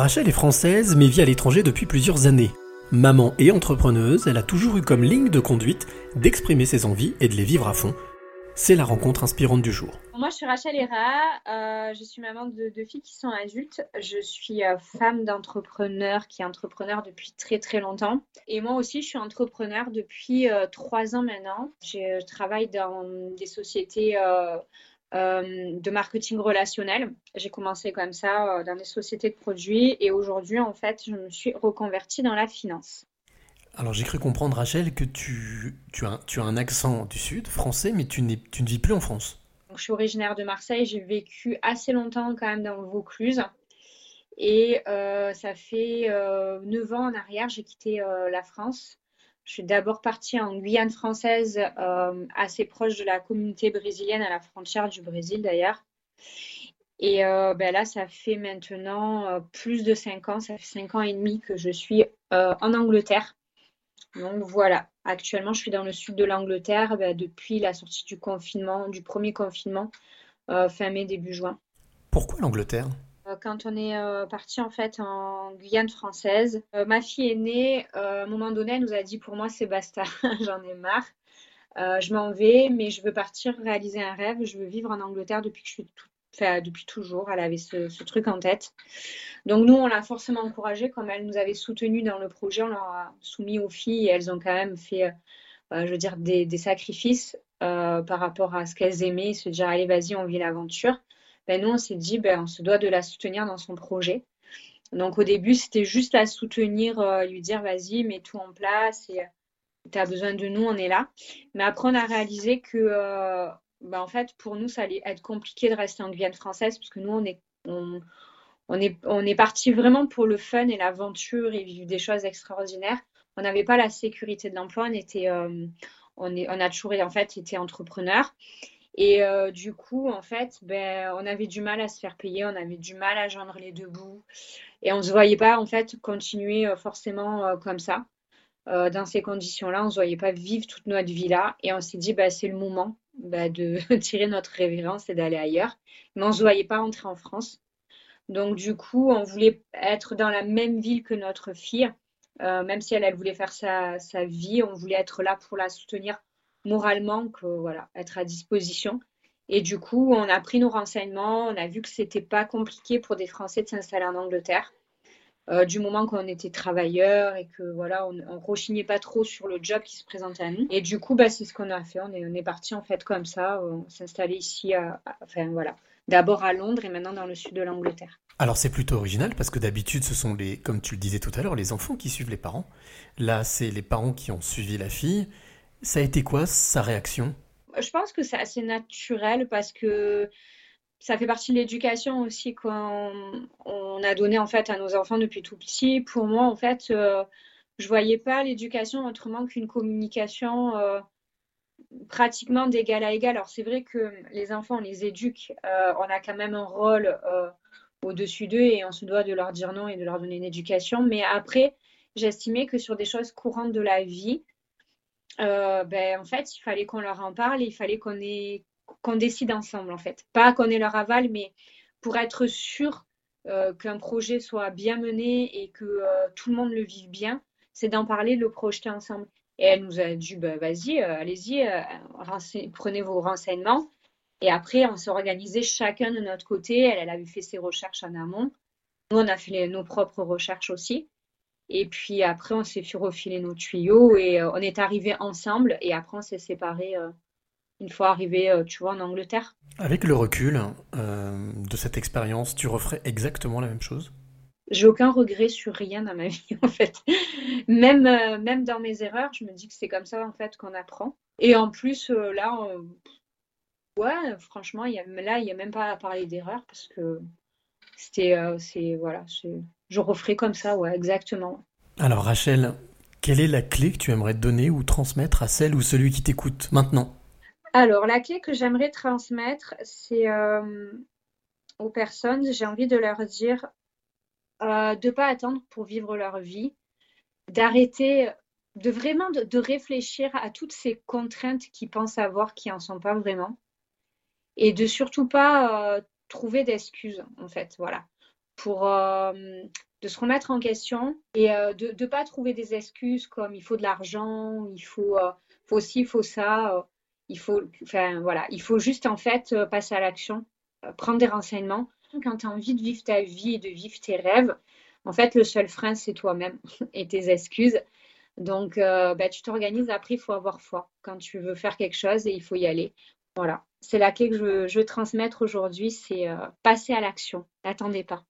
Rachel est française mais vit à l'étranger depuis plusieurs années. Maman et entrepreneuse, elle a toujours eu comme ligne de conduite d'exprimer ses envies et de les vivre à fond. C'est la rencontre inspirante du jour. Moi, je suis Rachel Hera. Euh, je suis maman de deux filles qui sont adultes. Je suis euh, femme d'entrepreneur qui est entrepreneur depuis très très longtemps. Et moi aussi, je suis entrepreneur depuis euh, trois ans maintenant. Je travaille dans des sociétés de marketing relationnel. J'ai commencé comme ça dans des sociétés de produits et aujourd'hui, en fait, je me suis reconvertie dans la finance. Alors j'ai cru comprendre, Rachel, que tu, tu, as, tu as un accent du Sud, français, mais tu, tu ne vis plus en France. je suis originaire de Marseille, j'ai vécu assez longtemps quand même dans le Vaucluse. Et euh, ça fait euh, 9 ans en arrière, j'ai quitté euh, la France. Je suis d'abord partie en Guyane française, euh, assez proche de la communauté brésilienne, à la frontière du Brésil d'ailleurs. Et ben là, ça fait maintenant plus de 5 ans, ça fait 5 ans et demi que je suis en Angleterre. Donc voilà, actuellement je suis dans le sud de l'Angleterre bah, depuis la sortie du confinement, du premier confinement, euh, fin mai, début juin. Pourquoi l'Angleterre? euh, quand on est euh, parti en fait en Guyane française, ma fille est née. à un moment donné, elle nous a dit pour moi c'est basta, j'en ai marre. je m'en vais, mais je veux partir réaliser un rêve. Je veux vivre en Angleterre depuis que je suis toute depuis toujours, elle avait ce, truc en tête. Donc nous, on l'a forcément encouragée, comme elle nous avait soutenus dans le projet, on leur a soumis aux filles et elles ont quand même fait, euh, je veux dire, des, sacrifices euh, par rapport à ce qu'elles aimaient, se dire, allez, vas-y, on vit l'aventure. Ben, nous, on s'est dit, ben, on se doit de la soutenir dans son projet. Donc au début, c'était juste la soutenir, euh, lui dire, vas-y, mets tout en place et tu as besoin de nous, on est là. Mais après, on a réalisé que bah, en fait, pour nous, ça allait être compliqué de rester en Guyane française parce que nous, on est, on, est, on est parti vraiment pour le fun et l'aventure et vivre des choses extraordinaires. On n'avait pas la sécurité de l'emploi. On était, euh, on, on a toujours en fait été entrepreneur. Et euh, du coup, en fait, ben, on avait du mal à se faire payer, on avait du mal à joindre les deux bouts. Et on ne se voyait pas, en fait, continuer euh, forcément comme ça. dans ces conditions-là, on ne se voyait pas vivre toute notre vie là. Et on s'est dit, ben, c'est le moment bah, de tirer notre révérence et d'aller ailleurs. Mais on ne se voyait pas entrer en France. Donc du coup, on voulait être dans la même ville que notre fille. Euh, même si elle, elle voulait faire sa, sa, vie, on voulait être là pour la soutenir moralement, que voilà, être à disposition. Et du coup, on a pris nos renseignements, on a vu que c'était pas compliqué pour des Français de s'installer en Angleterre. Euh, du moment qu'on était travailleurs et que voilà, on, rechignait pas trop sur le job qui se présentait à nous. Et du coup, bah, c'est ce qu'on a fait. On est, parti en fait comme ça, on s'est installé ici, à, enfin voilà, d'abord à Londres et maintenant dans le sud de l'Angleterre. Alors c'est plutôt original parce que d'habitude ce sont les, comme tu le disais tout à l'heure, les enfants qui suivent les parents. Là, c'est les parents qui ont suivi la fille. Ça a été quoi sa réaction? Je pense que c'est assez naturel parce que ça fait partie de l'éducation aussi qu'on on a donné en fait à nos enfants depuis tout petit. Pour moi, en fait, euh, je voyais pas l'éducation autrement qu'une communication euh, pratiquement d'égal à égal. Alors c'est vrai que les enfants, on les éduque, euh, on a quand même un rôle au-dessus d'eux et on se doit de leur dire non et de leur donner une éducation. Mais après, j'estimais que sur des choses courantes de la vie, ben, en fait, il fallait qu'on leur en parle, il fallait qu'on décide ensemble en fait. Pas qu'on ait leur aval, mais pour être sûr euh, qu'un projet soit bien mené et que euh, tout le monde le vive bien, c'est d'en parler, de le projeter ensemble. Et elle nous a dit, bah, vas-y, euh, allez-y, prenez vos renseignements. Et après, on s'est organisé chacun de notre côté. Elle, elle avait fait ses recherches en amont. Nous, on a fait nos propres recherches aussi. Et puis après, on s'est fait refiler nos tuyaux et on est arrivés ensemble. Et après, on s'est séparés une fois arrivé, euh, tu vois, en Angleterre. Avec le recul euh, de cette expérience, tu referais exactement la même chose? J'ai aucun regret sur rien dans ma vie, en fait. Même, euh, même dans mes erreurs, je me dis que c'est comme ça, en fait, qu'on apprend. Et en plus, là, ouais, franchement, y a, là, il n'y a même pas à parler d'erreur parce que c'était, c'est, voilà, je referais comme ça, ouais, exactement. Alors, Rachel, quelle est la clé que tu aimerais donner ou transmettre à celle ou celui qui t'écoute maintenant? Alors, la clé que j'aimerais transmettre, c'est euh, aux personnes, j'ai envie de leur dire euh, de ne pas attendre pour vivre leur vie, d'arrêter, de vraiment de, réfléchir à toutes ces contraintes qu'ils pensent avoir, qui n'en sont pas vraiment, et de surtout pas euh, trouver d'excuses, en fait, voilà, pour de se remettre en question et de ne pas trouver des excuses comme il faut de l'argent, il faut, faut ci, il faut ça. il faut, enfin, voilà, il faut juste en fait passer à l'action, prendre des renseignements. Quand tu as envie de vivre ta vie et de vivre tes rêves, en fait, le seul frein, c'est toi-même et tes excuses. Donc, bah, tu t'organises. Après, il faut avoir foi quand tu veux faire quelque chose et il faut y aller. Voilà, c'est la clé que je veux, transmettre aujourd'hui, c'est passer à l'action. N'attendez pas.